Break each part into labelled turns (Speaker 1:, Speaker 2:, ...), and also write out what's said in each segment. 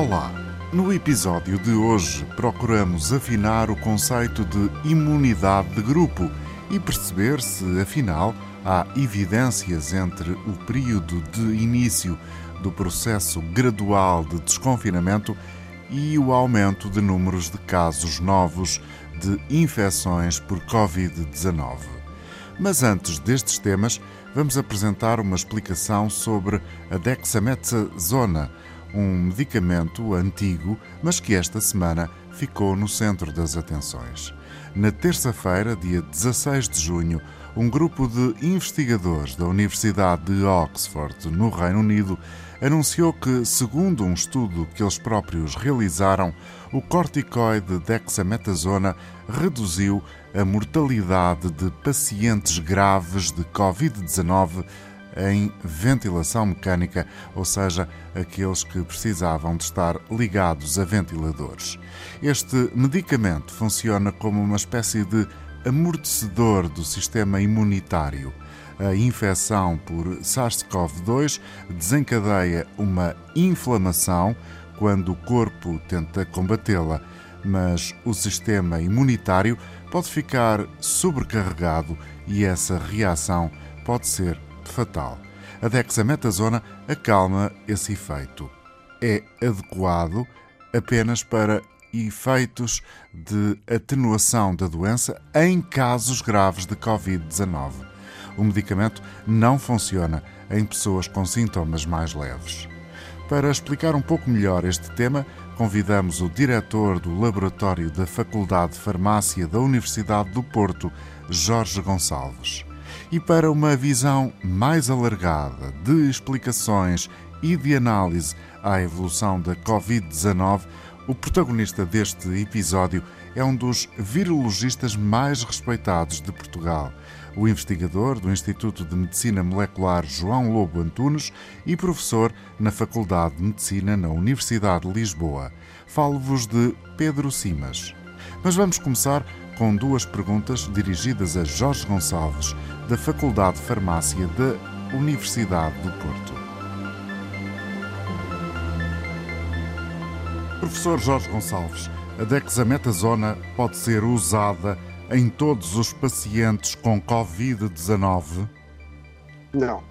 Speaker 1: Olá! No episódio de hoje procuramos afinar o conceito de imunidade de grupo e perceber se, afinal, há evidências entre o período de início do processo gradual de desconfinamento e o aumento de números de casos novos de infecções por Covid-19. Mas antes destes temas, vamos apresentar uma explicação sobre a dexametasona, um medicamento antigo, mas que esta semana ficou no centro das atenções. Na terça-feira, dia 16 de junho, um grupo de investigadores da Universidade de Oxford, no Reino Unido, anunciou que, segundo um estudo que eles próprios realizaram, o corticoide dexametasona reduziu a mortalidade de pacientes graves de Covid-19 em ventilação mecânica, ou seja, aqueles que precisavam de estar ligados a ventiladores. Este medicamento funciona como uma espécie de amortecedor do sistema imunitário. A infecção por SARS-CoV-2 desencadeia uma inflamação quando o corpo tenta combatê-la, mas o sistema imunitário pode ficar sobrecarregado e essa reação pode ser fatal. A dexametasona acalma esse efeito. É adequado apenas para efeitos de atenuação da doença em casos graves de Covid-19. O medicamento não funciona em pessoas com sintomas mais leves. Para explicar um pouco melhor este tema, convidamos o diretor do Laboratório da Faculdade de Farmácia da Universidade do Porto, Jorge Gonçalves. E para uma visão mais alargada de explicações e de análise à evolução da Covid-19, o protagonista deste episódio é um dos virologistas mais respeitados de Portugal, o investigador do Instituto de Medicina Molecular João Lobo Antunes e professor na Faculdade de Medicina na Universidade de Lisboa. Falo-vos de Pedro Simas. Mas vamos começar com duas perguntas dirigidas a Jorge Gonçalves, da Faculdade de Farmácia da Universidade do Porto. Professor Jorge Gonçalves, a dexametasona pode ser usada em todos os pacientes com Covid-19?
Speaker 2: Não.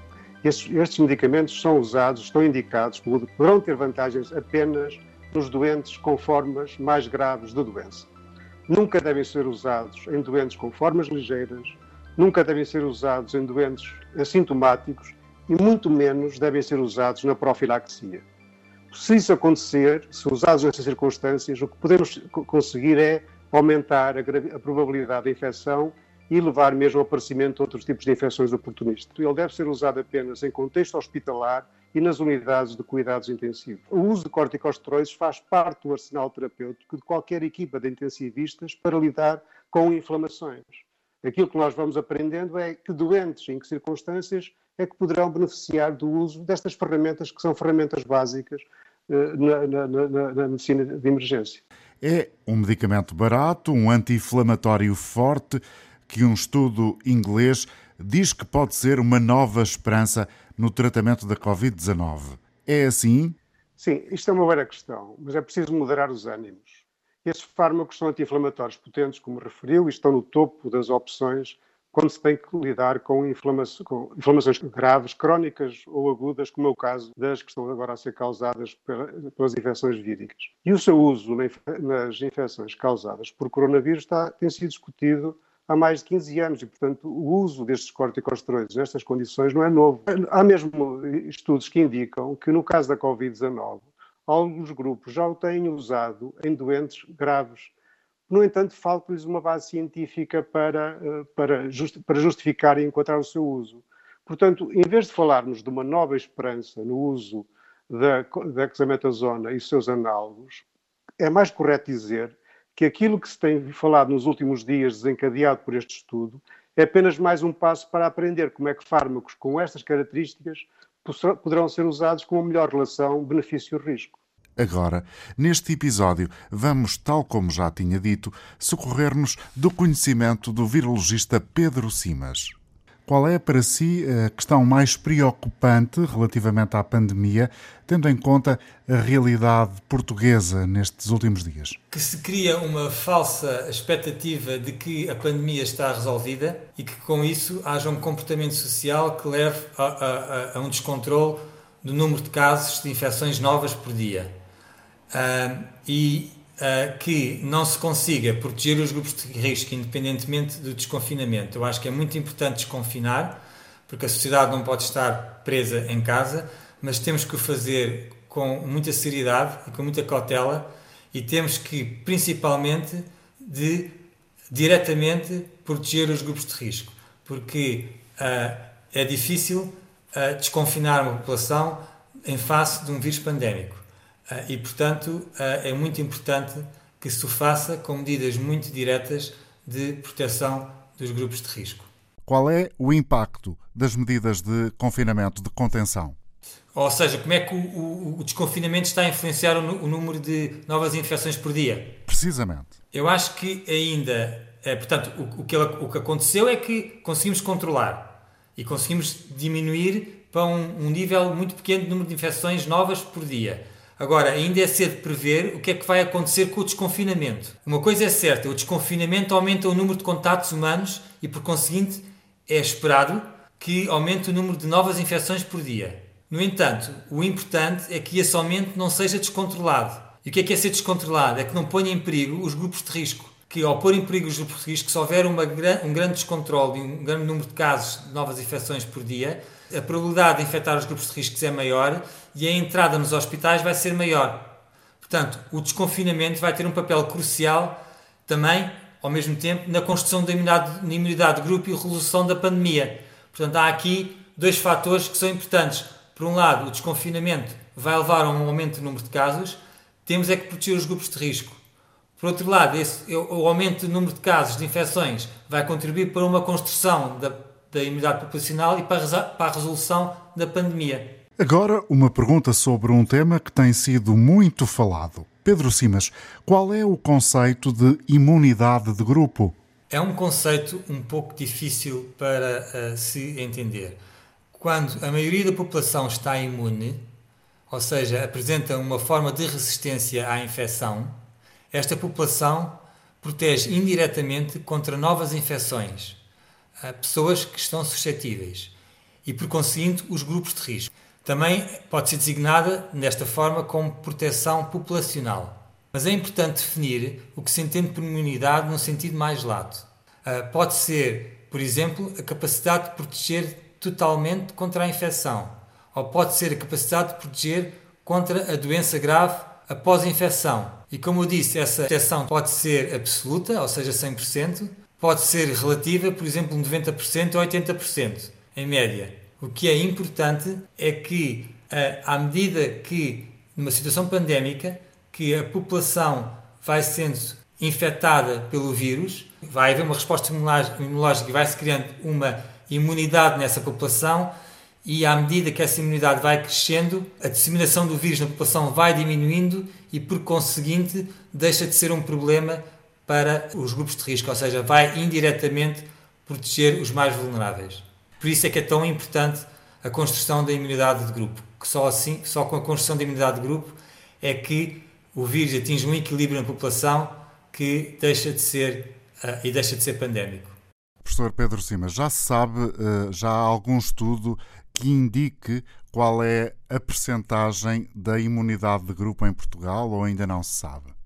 Speaker 2: Estes, estes, medicamentos são usados, estão indicados, poderão ter vantagens apenas nos doentes com formas mais graves de doença nunca devem ser usados em doentes com formas ligeiras, nunca devem ser usados em doentes assintomáticos e muito menos devem ser usados na profilaxia. Se isso acontecer, se usados nessas circunstâncias, o que podemos conseguir é aumentar a, a probabilidade de infecção e levar mesmo ao aparecimento de outros tipos de infecções oportunistas. Ele deve ser usado apenas em contexto hospitalar e nas unidades de cuidados intensivos. O uso de corticosteroides faz parte do arsenal terapêutico de qualquer equipa de intensivistas para lidar com inflamações. Aquilo que nós vamos aprendendo é que doentes, em que circunstâncias, é que poderão beneficiar do uso destas ferramentas, que são ferramentas básicas uh, na, na, na, na medicina de emergência.
Speaker 1: É um medicamento barato, um anti-inflamatório forte, que um estudo inglês diz que pode ser uma nova esperança no tratamento da Covid-19. É assim?
Speaker 2: Sim, isto é uma boa questão, mas é preciso moderar os ânimos. Estes fármacos são anti-inflamatórios potentes, como referiu, e estão no topo das opções quando se tem que lidar com, inflamações, com inflamações graves, crónicas ou agudas, como é o caso das que estão agora a ser causadas pelas infecções víricas. E o seu uso nas infecções causadas por coronavírus está, tem sido discutido há mais de 15 anos e, portanto, o uso destes corticosteroides nestas condições não é novo. Há mesmo estudos que indicam que, no caso da Covid-19, alguns grupos já o têm usado em doentes graves. No entanto, falta-lhes uma base científica para, eh, para, justificar e encontrar o seu uso. Portanto, em vez de falarmos de uma nova esperança no uso da, da exametasona e seus análogos, é mais correto dizer que aquilo que se tem falado nos últimos dias, desencadeado por este estudo, é apenas mais um passo para aprender como é que fármacos com estas características poderão ser usados com uma melhor relação benefício-risco.
Speaker 1: Agora, neste episódio, vamos, tal como já tinha dito, socorrer-nos do conhecimento do virologista Pedro Simas. Qual é para si a questão mais preocupante relativamente à pandemia, tendo em conta a realidade portuguesa nestes últimos dias?
Speaker 3: Que se cria uma falsa expectativa de que a pandemia está resolvida e que com isso haja um comportamento social que leve a, a, a um descontrole do número de casos de infecções novas por dia. Uh, e uh, que não se consiga proteger os grupos de risco independentemente do desconfinamento. Eu acho que é muito importante desconfinar, porque a sociedade não pode estar presa em casa, mas temos que o fazer com muita seriedade e com muita cautela e temos que, principalmente, de diretamente proteger os grupos de risco, porque uh, é difícil uh, desconfinar uma população em face de um vírus pandémico. Ah, e, portanto, ah, é muito importante que se o faça com medidas muito diretas de proteção dos grupos de risco.
Speaker 1: Qual é o impacto das medidas de confinamento, de contenção?
Speaker 3: Ou seja, como é que o, o, o desconfinamento está a influenciar o, o, número de novas infecções por dia?
Speaker 1: Precisamente.
Speaker 3: Eu acho que ainda, é, portanto, o, que, o que aconteceu é que conseguimos controlar e conseguimos diminuir para um, um nível muito pequeno de número de infecções novas por dia. Agora, ainda é cedo prever o que é que vai acontecer com o desconfinamento. Uma coisa é certa, o desconfinamento aumenta o número de contatos humanos e, por conseguinte, é esperado que aumente o número de novas infecções por dia. No entanto, o importante é que esse aumento não seja descontrolado. E o que é que é ser descontrolado? É que não ponha em perigo os grupos de risco. Que ao pôr em perigo os grupos de risco, se houver uma, um grande descontrole e um grande número de casos de novas infecções por dia, a probabilidade de infectar os grupos de riscos é maior e a entrada nos hospitais vai ser maior. Portanto, o desconfinamento vai ter um papel crucial também, ao mesmo tempo, na construção da imunidade de grupo e resolução da pandemia. Portanto, há aqui dois fatores que são importantes. Por um lado, o desconfinamento vai levar a um aumento do número de casos, temos é que proteger os grupos de risco. Por outro lado, esse, o aumento do número de casos de infecções vai contribuir para uma construção da da imunidade populacional e para a resolução da pandemia.
Speaker 1: Agora, uma pergunta sobre um tema que tem sido muito falado. Pedro Simas, qual é o conceito de imunidade de grupo?
Speaker 3: É um conceito um pouco difícil para uh, se entender. Quando a maioria da população está imune, ou seja, apresenta uma forma de resistência à infecção, esta população protege indiretamente contra novas infecções, a pessoas que estão suscetíveis e, por conseguinte, os grupos de risco. Também pode ser designada desta forma como proteção populacional. Mas é importante definir o que se entende por imunidade no sentido mais lato. Ah, pode ser, por exemplo, a capacidade de proteger totalmente contra a infecção, ou pode ser a capacidade de proteger contra a doença grave após a infecção. E como eu disse, essa proteção pode ser absoluta, ou seja, 100%, pode ser relativa, por exemplo, 90% ou 80%, em média. O que é importante é que, eh, à medida que, numa situação pandémica, que a população vai sendo infectada pelo vírus, vai haver uma resposta imunológica e vai-se criando uma imunidade nessa população e à medida que essa imunidade vai crescendo, a disseminação do vírus na população vai diminuindo e, por conseguinte, deixa de ser um problema para os grupos de risco, ou seja, vai indiretamente proteger os mais vulneráveis. Por isso é que é tão importante a construção da imunidade de grupo, que só assim, só com a construção da imunidade de grupo é que o vírus atinge um equilíbrio na população que deixa de ser uh, e deixa de ser pandémico.
Speaker 1: Professor Pedro Simas, já se sabe, uh, já há algum estudo que indique qual é a percentagem da imunidade de grupo em Portugal ou ainda não se sabe?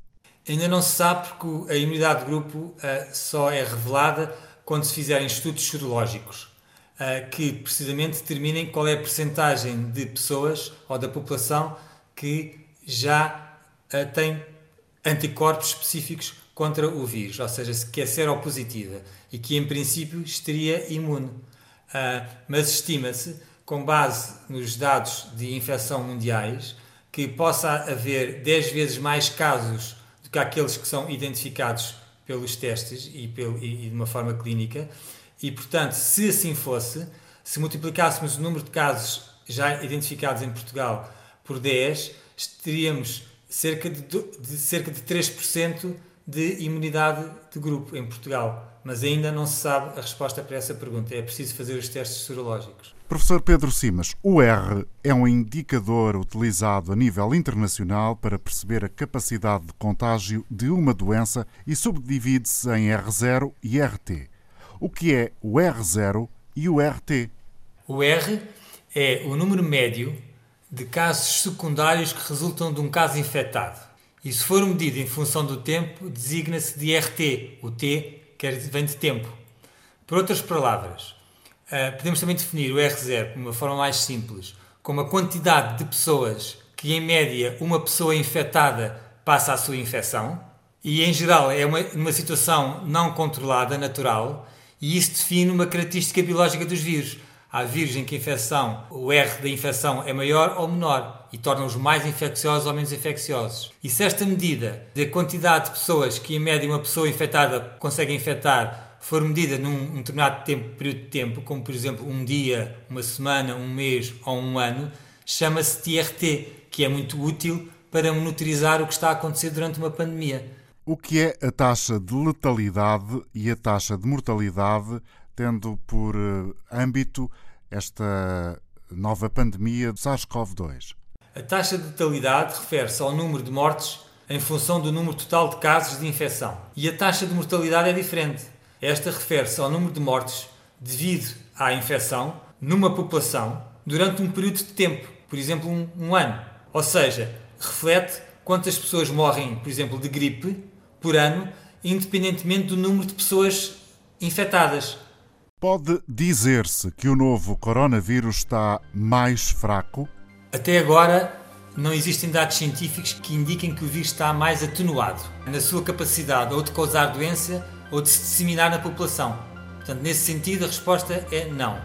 Speaker 3: Ainda não se sabe porque a imunidade de grupo uh, só é revelada quando se fizerem estudos serológicos, uh, que precisamente determinem qual é a percentagem de pessoas ou da população que já uh, tem anticorpos específicos contra o vírus, ou seja, que é seropositiva e que em princípio estaria imune. mas estima-se, com base nos dados de infecção mundiais, que possa haver 10 vezes mais casos que aqueles que são identificados pelos testes e, pelo, e, de uma forma clínica. E, portanto, se assim fosse, se multiplicássemos o número de casos já identificados em Portugal por 10, teríamos cerca de, de cerca de 3% de imunidade de grupo em Portugal. mas ainda não se sabe a resposta para essa pergunta. É preciso fazer os testes sorológicos.
Speaker 1: Professor Pedro Simas, o R é um indicador utilizado a nível internacional para perceber a capacidade de contágio de uma doença e subdivide-se em R0 e RT. O que é o R0 e o RT?
Speaker 3: O R é o número médio de casos secundários que resultam de um caso infectado. E se for medido em função do tempo, designa-se de RT. O T quer, vem de tempo. Por outras palavras, eh, podemos também definir o R0 de uma forma mais simples, como a quantidade de pessoas que, em média, uma pessoa infectada passa a sua infecção, e em geral é uma, uma situação não controlada, natural, e isso define uma característica biológica dos vírus. Há vírus em que a infecção, o R da infecção é maior ou menor e torna-os mais infecciosos ou menos infecciosos. E se esta medida da quantidade de pessoas que, em média, uma pessoa infectada consegue infectar for medida num um determinado tempo, período de tempo, como por exemplo um dia, uma semana, um mês ou um ano, chama-se TRT, que é muito útil para monitorizar o que está a acontecer durante uma pandemia.
Speaker 1: O que é a taxa de letalidade e a taxa de mortalidade, tendo por eh, âmbito esta nova pandemia do SARS-CoV-2?
Speaker 3: A taxa de letalidade refere-se ao número de mortes em função do número total de casos de infecção. E a taxa de mortalidade é diferente. Esta refere-se ao número de mortes devido à infecção numa população durante um período de tempo, por exemplo, um, um ano. Ou seja, reflete quantas pessoas morrem, por exemplo, de gripe por ano, independentemente do número de pessoas infectadas.
Speaker 1: Pode dizer-se que o novo coronavírus está mais fraco?
Speaker 3: Até agora, não existem dados científicos que indiquem que o vírus está mais atenuado na sua capacidade ou de causar doença ou de se disseminar na população. Portanto, nesse sentido, a resposta é não.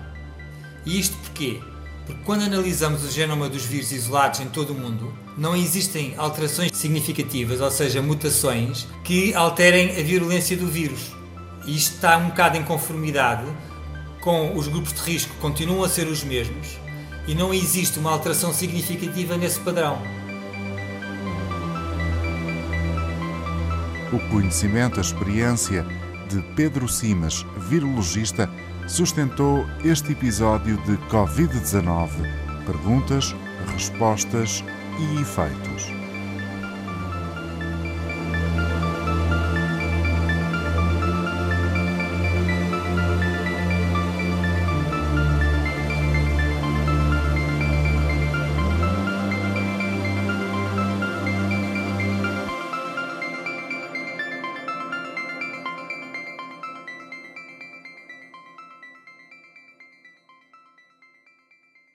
Speaker 3: E isto porquê? Porque quando analisamos o genoma dos vírus isolados em todo o mundo, não existem alterações significativas, ou seja, mutações, que alterem a virulência do vírus. E isto está um bocado em conformidade com os grupos de risco continuam a ser os mesmos e não existe uma alteração significativa nesse padrão.
Speaker 1: O conhecimento, a experiência de Pedro Simas, virologista, sustentou este episódio de Covid-19. Perguntas, respostas e efeitos.